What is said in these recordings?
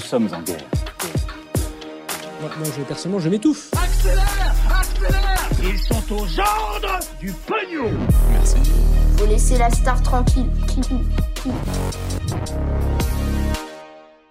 Nous sommes en guerre. Moi, moi, je, personnellement, je m'étouffe. Accélère Accélère Ils sont aux ordres du pognon Faut laisser la star tranquille.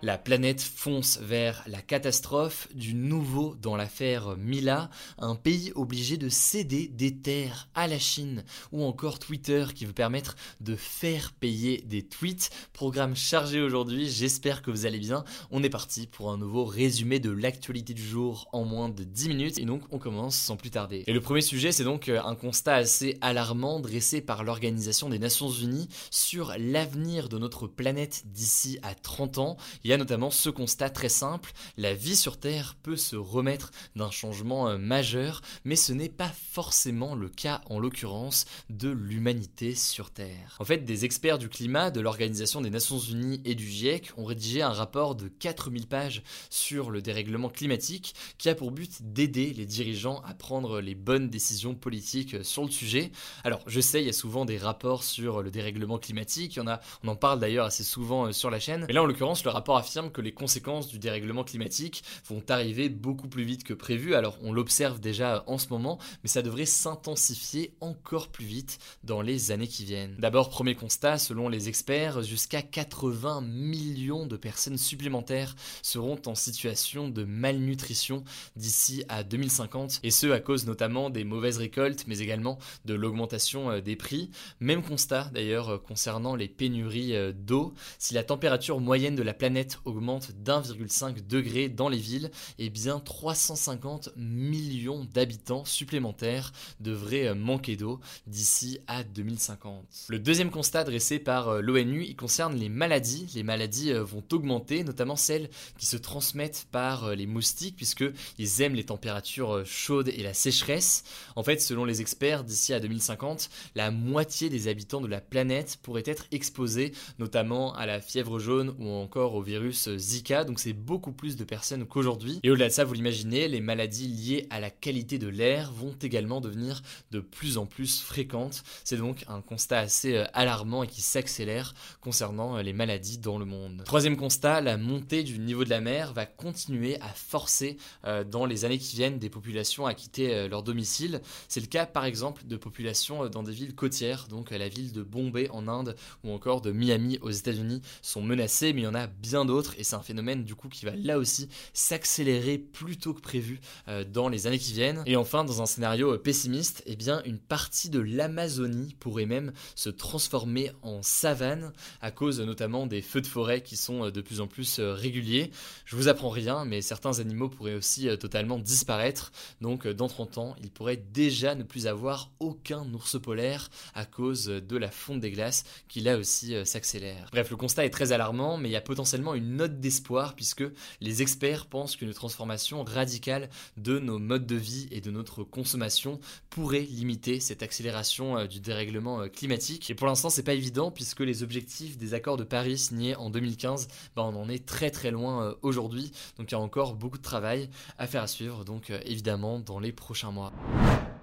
La planète fonce vers la catastrophe du nouveau dans l'affaire Mila, un pays obligé de céder des terres à la Chine, ou encore Twitter qui veut permettre de faire payer des tweets. Programme chargé aujourd'hui, j'espère que vous allez bien. On est parti pour un nouveau résumé de l'actualité du jour en moins de 10 minutes, et donc on commence sans plus tarder. Et le premier sujet, c'est donc un constat assez alarmant dressé par l'Organisation des Nations Unies sur l'avenir de notre planète d'ici à 30 ans. Y a notamment ce constat très simple, la vie sur Terre peut se remettre d'un changement euh, majeur, mais ce n'est pas forcément le cas en l'occurrence de l'humanité sur Terre. En fait, des experts du climat de l'Organisation des Nations Unies et du GIEC ont rédigé un rapport de 4000 pages sur le dérèglement climatique qui a pour but d'aider les dirigeants à prendre les bonnes décisions politiques sur le sujet. Alors, je sais, il y a souvent des rapports sur le dérèglement climatique, il on en parle d'ailleurs assez souvent euh, sur la chaîne, mais là en l'occurrence, le rapport affirme que les conséquences du dérèglement climatique vont arriver beaucoup plus vite que prévu. Alors on l'observe déjà en ce moment, mais ça devrait s'intensifier encore plus vite dans les années qui viennent. D'abord, premier constat, selon les experts, jusqu'à 80 millions de personnes supplémentaires seront en situation de malnutrition d'ici à 2050, et ce à cause notamment des mauvaises récoltes, mais également de l'augmentation euh, des prix. Même constat d'ailleurs euh, concernant les pénuries euh, d'eau. Si la température moyenne de la planète augmente d'1,5 degré dans les villes, et bien 350 millions d'habitants supplémentaires devraient euh, manquer d'eau d'ici à 2050. Le deuxième constat dressé par euh, l'ONU, il concerne les maladies. Les maladies euh, vont augmenter, notamment celles qui se transmettent par les moustiques, puisqu'ils aiment les températures chaudes et la sécheresse. En fait, selon les experts, d'ici à 2050, la moitié des habitants de la planète pourraient être exposés, notamment à la fièvre jaune ou encore au virus Zika, donc c'est beaucoup plus de personnes qu'aujourd'hui. Et au-delà de ça, vous l'imaginez, les maladies liées à la qualité de l'air vont également devenir de plus en plus fréquentes. C'est donc un constat assez euh, alarmant et qui s'accélère concernant euh, les maladies dans le monde. Troisième constat, la montée du niveau de la mer va continuer à forcer euh, dans les années qui viennent des populations à quitter leur domicile. C'est le cas par exemple de populations dans des villes côtières, donc la ville de Bombay en Inde ou encore de Miami aux États-Unis sont menacées, mais il y en a bien et c'est un phénomène du coup qui va là aussi s'accélérer plus tôt que prévu euh, dans les années qui viennent. Et enfin, dans un scénario euh, pessimiste, eh bien une partie de l'Amazonie pourrait même se transformer en savane à cause notamment des feux de forêt qui sont euh, de plus en plus réguliers. Je vous apprends rien, mais certains animaux pourraient aussi totalement disparaître. Donc dans 30 ans, il pourrait déjà ne plus avoir aucun ours polaire à cause de la fonte des glaces qui là aussi s'accélère. Bref, le constat est très alarmant, mais il y a potentiellement une une note d'espoir puisque les experts pensent qu'une transformation radicale de nos modes de vie et de notre consommation pourrait limiter cette accélération euh, du dérèglement euh, climatique. Et pour l'instant, c'est pas évident puisque les objectifs des accords de Paris signés en 2015, bah, on en est très très loin euh, aujourd'hui. Donc il y a encore beaucoup de travail à faire à suivre, donc évidemment dans les prochains mois.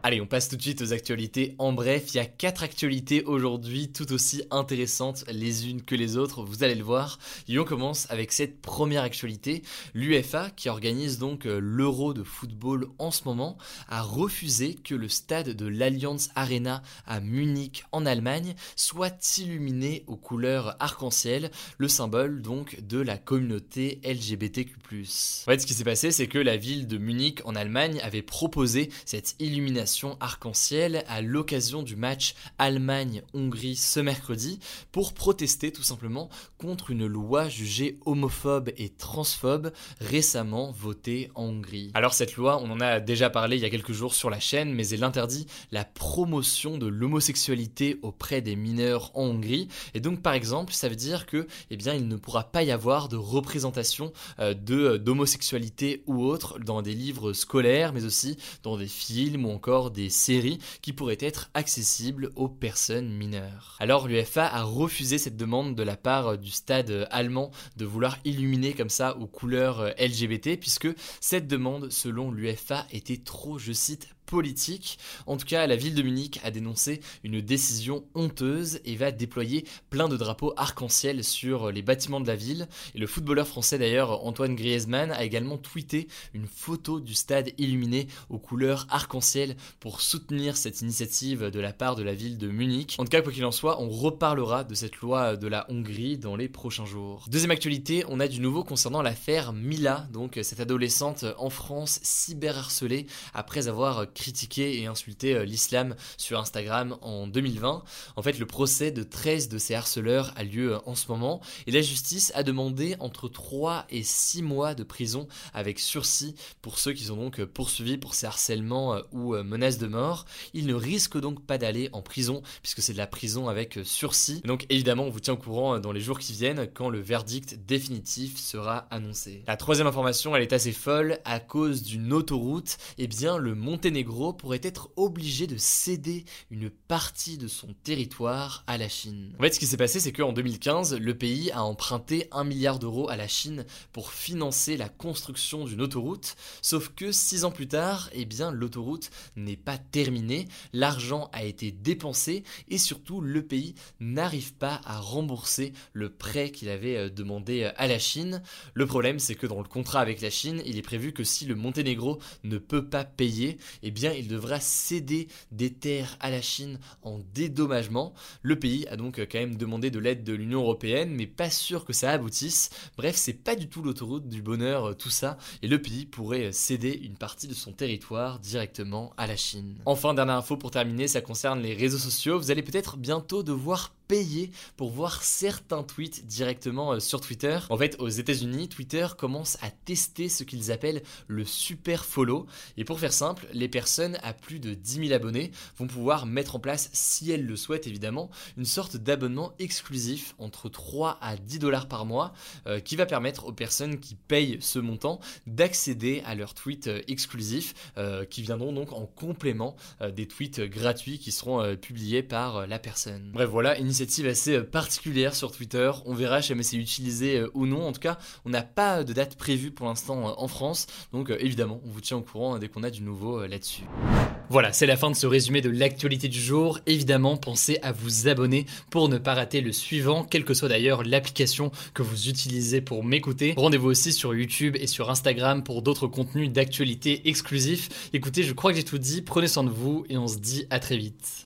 Allez, on passe tout de suite aux actualités. En bref, il y a quatre actualités aujourd'hui, tout aussi intéressantes les unes que les autres, vous allez le voir. Et on commence avec cette première actualité. L'UFA, qui organise donc euh, l'Euro de football en ce moment, a refusé que le stade de l'Allianz Arena à Munich en Allemagne soit illuminé aux couleurs arc-en-ciel, le symbole donc de la communauté LGBTQ+. En fait, ce qui s'est passé, c'est que la ville de Munich en Allemagne avait proposé cette illumination arc-en-ciel à l'occasion du match Allemagne-Hongrie ce mercredi pour protester tout simplement contre une loi jugée homophobe et transphobe récemment votée en Hongrie. Alors cette loi, on en a déjà parlé il y a quelques jours sur la chaîne, mais elle interdit la promotion de l'homosexualité auprès des mineurs en Hongrie. Et donc par exemple, ça veut dire que eh bien, il ne pourra pas y avoir de représentation euh, de d'homosexualité ou autre dans des livres scolaires, mais aussi dans des films ou encore des séries qui pourraient être accessibles aux personnes mineures. Alors l'UFA a refusé cette demande de la part du stade allemand de vouloir illuminer comme ça aux couleurs LGBT, puisque cette demande, selon l'UFA, était trop, je cite, politique. En tout cas, la ville de Munich a dénoncé une décision honteuse et va déployer plein de drapeaux arc-en-ciel sur les bâtiments de la ville. Et le footballeur français d'ailleurs, Antoine Griezmann, a également tweeté une photo du stade illuminé aux couleurs arc-en-ciel pour soutenir cette initiative de la part de la ville de Munich. En tout cas, quoi qu'il en soit, on reparlera de cette loi de la Hongrie dans les prochains jours. Deuxième actualité, on a du nouveau concernant l'affaire Mila, donc cette adolescente en France cyberharcelée après avoir critiqué et insulté euh, l'islam sur Instagram en 2020. En fait, le procès de 13 de ces harceleurs a lieu euh, en ce moment et la justice a demandé entre 3 et 6 mois de prison avec sursis pour ceux qui sont donc euh, poursuivis pour ces harcèlements ou menaces de mort. Ils ne risquent donc pas d'aller en prison puisque c'est de la prison avec sursis. Donc évidemment, on vous tient au courant dans les jours qui viennent quand le verdict définitif sera annoncé. La troisième information, elle est assez folle à cause d'une autoroute. Eh bien, le Monténégro pourrait être obligé de céder une partie de son territoire à la Chine. En fait, ce qui s'est passé, c'est qu'en 2015, le pays a emprunté 1 milliard d'euros à la Chine pour financer la construction d'une autoroute, sauf que 6 ans plus tard, eh bien, l'autoroute n'est pas terminée, l'argent a été dépensé et surtout le pays n'arrive pas à rembourser le prêt qu'il avait euh, demandé euh, à la Chine. Le problème, c'est que dans le contrat avec la Chine, il est prévu que si le Monténégro ne peut pas payer, eh il devra céder des terres à la Chine en dédommagement. Le pays a donc quand même demandé de l'aide de l'Union européenne, mais pas sûr que ça aboutisse. Bref, c'est pas du tout l'autoroute du bonheur, euh, tout ça, et le pays pourrait céder une partie de son territoire directement à la Chine. Enfin, dernière info pour terminer, ça concerne les réseaux sociaux. Vous allez peut-être bientôt devoir payer pour voir certains tweets directement euh, sur Twitter. En fait, aux États-Unis, Twitter commence à tester ce qu'ils appellent le super follow. Et pour faire simple, les personnes à plus de 10 000 abonnés vont pouvoir mettre en place, si elles le souhaitent évidemment, une sorte d'abonnement exclusif entre 3 à 10 dollars par mois euh, qui va permettre aux personnes qui payent ce montant d'accéder à leurs tweets euh, exclusifs qui viendront donc en complément des tweets gratuits qui seront publiés par la personne. Bref, voilà, initiative assez euh, particulière sur Twitter. On verra jamais c'est utilisé euh, ou non. En tout cas, on n'a pas de date prévue pour l'instant euh, en France. Donc évidemment, on vous tient au courant dès qu'on a du nouveau là-dessus. Voilà, c'est la fin de ce résumé de l'actualité du jour. Évidemment, pensez à vous abonner pour ne pas rater le suivant, quelle que soit d'ailleurs l'application que vous utilisez pour m'écouter. Rendez-vous aussi sur YouTube et sur Instagram pour d'autres contenus d'actualité exclusifs. Écoutez, je crois que j'ai tout dit. Prenez soin de vous et on se dit à très vite.